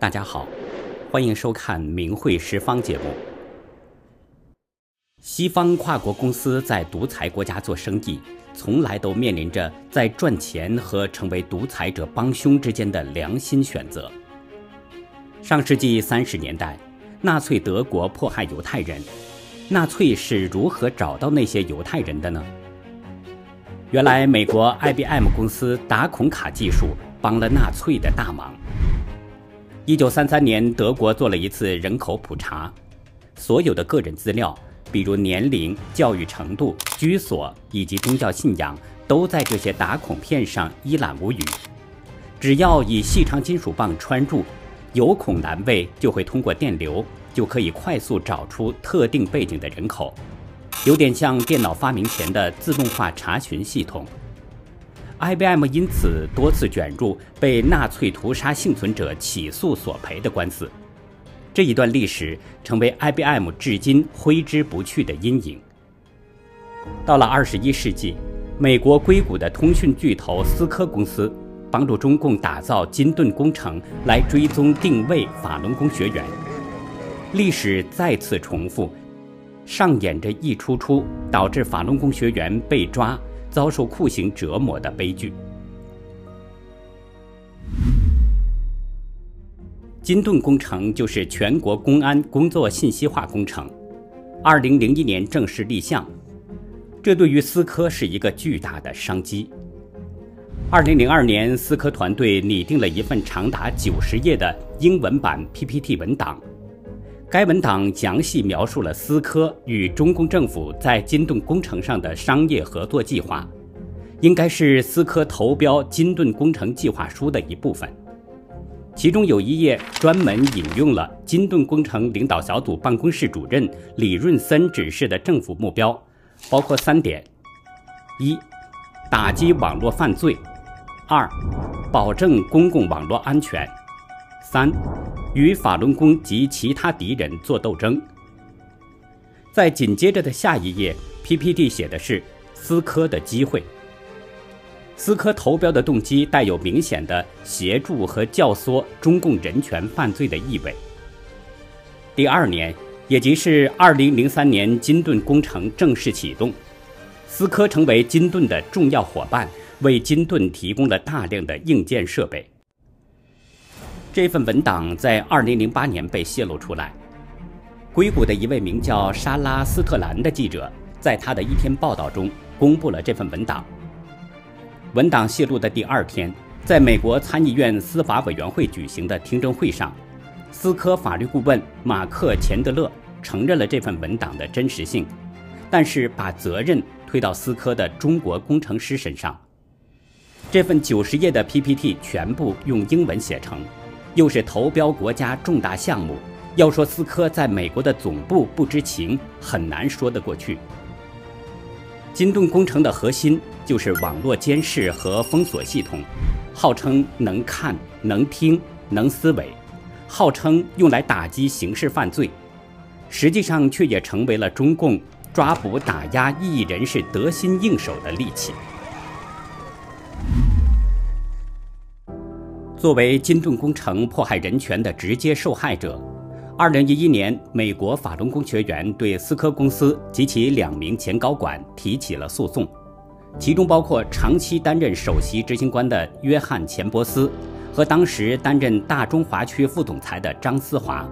大家好，欢迎收看《明慧十方》节目。西方跨国公司在独裁国家做生意，从来都面临着在赚钱和成为独裁者帮凶之间的良心选择。上世纪三十年代，纳粹德国迫害犹太人，纳粹是如何找到那些犹太人的呢？原来，美国 IBM 公司打孔卡技术帮了纳粹的大忙。一九三三年，德国做了一次人口普查，所有的个人资料，比如年龄、教育程度、居所以及宗教信仰，都在这些打孔片上一览无余。只要以细长金属棒穿入，有孔栏位就会通过电流，就可以快速找出特定背景的人口，有点像电脑发明前的自动化查询系统。IBM 因此多次卷入被纳粹屠杀幸存者起诉索赔的官司，这一段历史成为 IBM 至今挥之不去的阴影。到了二十一世纪，美国硅谷的通讯巨头思科公司帮助中共打造金盾工程来追踪定位法轮功学员，历史再次重复，上演着一出出导致法轮功学员被抓。遭受酷刑折磨的悲剧。金盾工程就是全国公安工作信息化工程，二零零一年正式立项，这对于思科是一个巨大的商机。二零零二年，思科团队拟定了一份长达九十页的英文版 PPT 文档。该文档详细描述了思科与中共政府在金盾工程上的商业合作计划，应该是思科投标金盾工程计划书的一部分。其中有一页专门引用了金盾工程领导小组办公室主任李润森指示的政府目标，包括三点：一、打击网络犯罪；二、保证公共网络安全；三。与法轮功及其他敌人做斗争。在紧接着的下一页，PPT 写的是思科的机会。思科投标的动机带有明显的协助和教唆中共人权犯罪的意味。第二年，也即是2003年，金盾工程正式启动，思科成为金盾的重要伙伴，为金盾提供了大量的硬件设备。这份文档在2008年被泄露出来。硅谷的一位名叫莎拉·斯特兰的记者，在他的一篇报道中公布了这份文档。文档泄露的第二天，在美国参议院司法委员会举行的听证会上，思科法律顾问马克·钱德勒承认了这份文档的真实性，但是把责任推到思科的中国工程师身上。这份九十页的 PPT 全部用英文写成。又是投标国家重大项目，要说思科在美国的总部不知情，很难说得过去。金盾工程的核心就是网络监视和封锁系统，号称能看、能听、能思维，号称用来打击刑事犯罪，实际上却也成为了中共抓捕打压异议人士得心应手的利器。作为金盾工程迫害人权的直接受害者，2011年，美国法轮功学员对思科公司及其两名前高管提起了诉讼，其中包括长期担任首席执行官的约翰·钱伯斯和当时担任大中华区副总裁的张思华。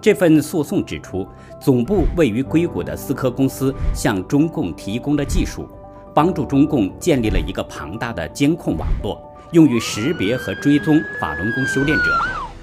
这份诉讼指出，总部位于硅谷的思科公司向中共提供了技术，帮助中共建立了一个庞大的监控网络。用于识别和追踪法轮功修炼者，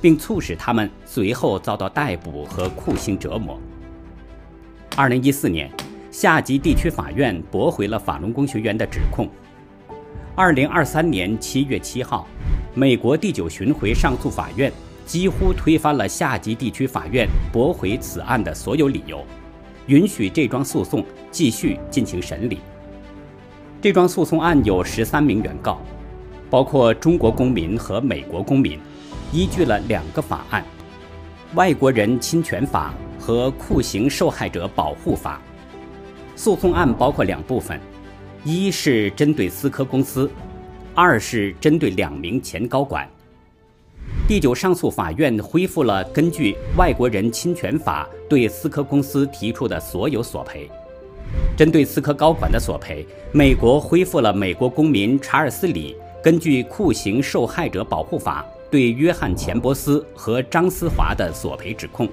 并促使他们随后遭到逮捕和酷刑折磨。二零一四年，下级地区法院驳回了法轮功学员的指控。二零二三年七月七号，美国第九巡回上诉法院几乎推翻了下级地区法院驳回此案的所有理由，允许这桩诉讼继续进行审理。这桩诉讼案有十三名原告。包括中国公民和美国公民，依据了两个法案：《外国人侵权法》和《酷刑受害者保护法》。诉讼案包括两部分，一是针对思科公司，二是针对两名前高管。第九上诉法院恢复了根据《外国人侵权法》对思科公司提出的所有索赔。针对思科高管的索赔，美国恢复了美国公民查尔斯·李根据酷刑受害者保护法对约翰·钱伯斯和张思华的索赔指控。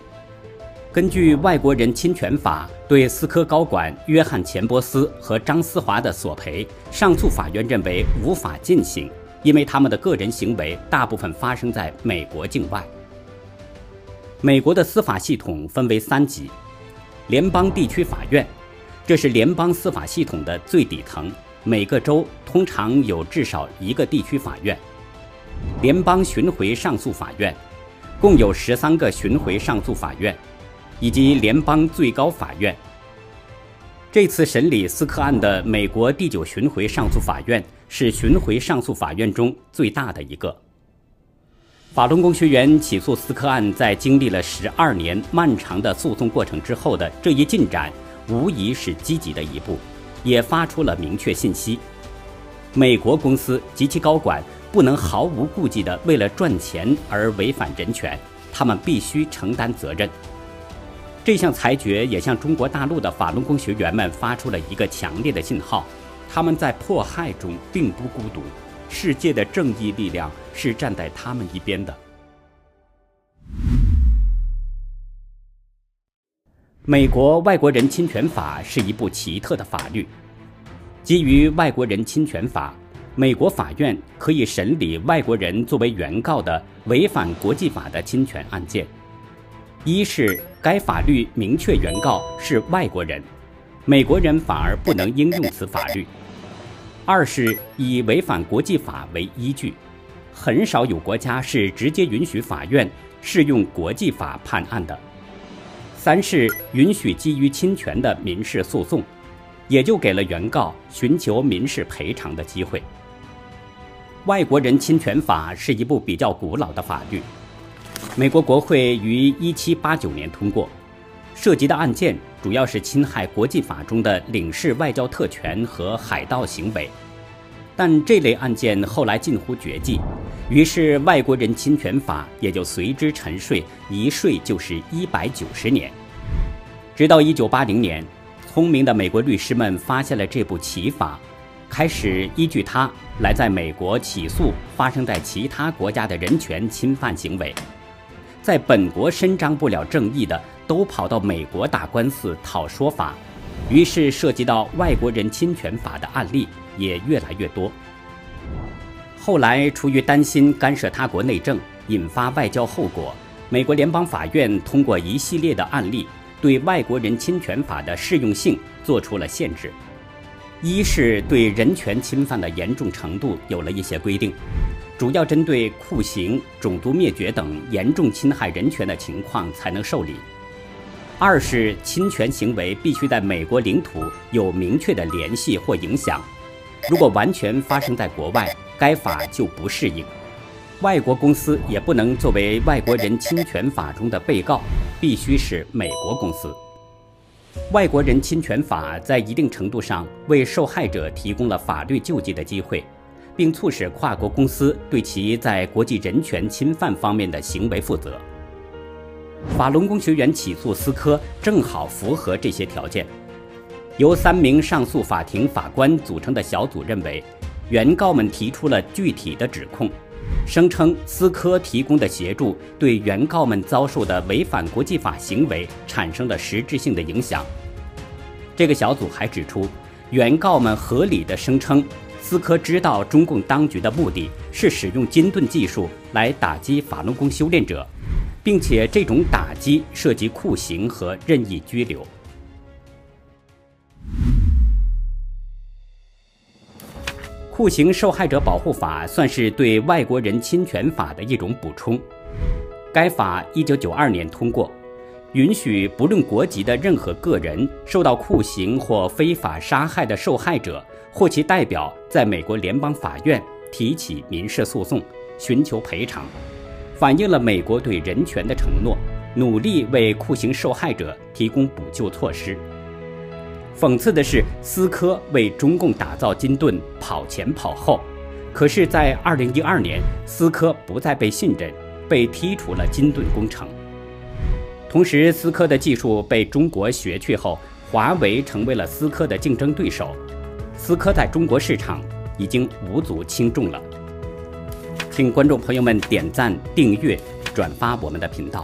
根据《外国人侵权法》对思科高管约翰·钱伯斯和张思华的索赔，上诉法院认为无法进行，因为他们的个人行为大部分发生在美国境外。美国的司法系统分为三级：联邦地区法院。这是联邦司法系统的最底层，每个州通常有至少一个地区法院。联邦巡回上诉法院共有十三个巡回上诉法院，以及联邦最高法院。这次审理斯科案的美国第九巡回上诉法院是巡回上诉法院中最大的一个。法轮功学员起诉斯科案，在经历了十二年漫长的诉讼过程之后的这一进展。无疑是积极的一步，也发出了明确信息：美国公司及其高管不能毫无顾忌地为了赚钱而违反人权，他们必须承担责任。这项裁决也向中国大陆的法轮功学员们发出了一个强烈的信号：他们在迫害中并不孤独，世界的正义力量是站在他们一边的。美国外国人侵权法是一部奇特的法律。基于外国人侵权法，美国法院可以审理外国人作为原告的违反国际法的侵权案件。一是该法律明确原告是外国人，美国人反而不能应用此法律；二是以违反国际法为依据，很少有国家是直接允许法院适用国际法判案的。三是允许基于侵权的民事诉讼，也就给了原告寻求民事赔偿的机会。外国人侵权法是一部比较古老的法律，美国国会于1789年通过，涉及的案件主要是侵害国际法中的领事外交特权和海盗行为。但这类案件后来近乎绝迹，于是外国人侵权法也就随之沉睡，一睡就是一百九十年。直到一九八零年，聪明的美国律师们发现了这部奇法，开始依据它来在美国起诉发生在其他国家的人权侵犯行为。在本国伸张不了正义的，都跑到美国打官司讨说法，于是涉及到外国人侵权法的案例。也越来越多。后来，出于担心干涉他国内政引发外交后果，美国联邦法院通过一系列的案例，对外国人侵权法的适用性做出了限制。一是对人权侵犯的严重程度有了一些规定，主要针对酷刑、种族灭绝等严重侵害人权的情况才能受理；二是侵权行为必须在美国领土有明确的联系或影响。如果完全发生在国外，该法就不适应。外国公司也不能作为外国人侵权法中的被告，必须是美国公司。外国人侵权法在一定程度上为受害者提供了法律救济的机会，并促使跨国公司对其在国际人权侵犯方面的行为负责。法轮功学员起诉思科，正好符合这些条件。由三名上诉法庭法官组成的小组认为，原告们提出了具体的指控，声称思科提供的协助对原告们遭受的违反国际法行为产生了实质性的影响。这个小组还指出，原告们合理的声称，思科知道中共当局的目的是使用金盾技术来打击法轮功修炼者，并且这种打击涉及酷刑和任意拘留。酷刑受害者保护法算是对外国人侵权法的一种补充。该法一九九二年通过，允许不论国籍的任何个人受到酷刑或非法杀害的受害者或其代表，在美国联邦法院提起民事诉讼，寻求赔偿，反映了美国对人权的承诺，努力为酷刑受害者提供补救措施。讽刺的是，思科为中共打造金盾跑前跑后，可是，在二零一二年，思科不再被信任，被剔除了金盾工程。同时，思科的技术被中国学去后，华为成为了思科的竞争对手。思科在中国市场已经无足轻重了。请观众朋友们点赞、订阅、转发我们的频道。